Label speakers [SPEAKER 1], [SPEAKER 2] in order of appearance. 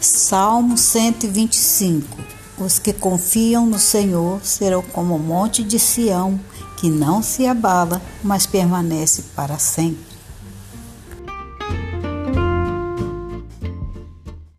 [SPEAKER 1] Salmo 125 Os que confiam no Senhor serão como o monte de Sião, que não se abala, mas permanece para sempre.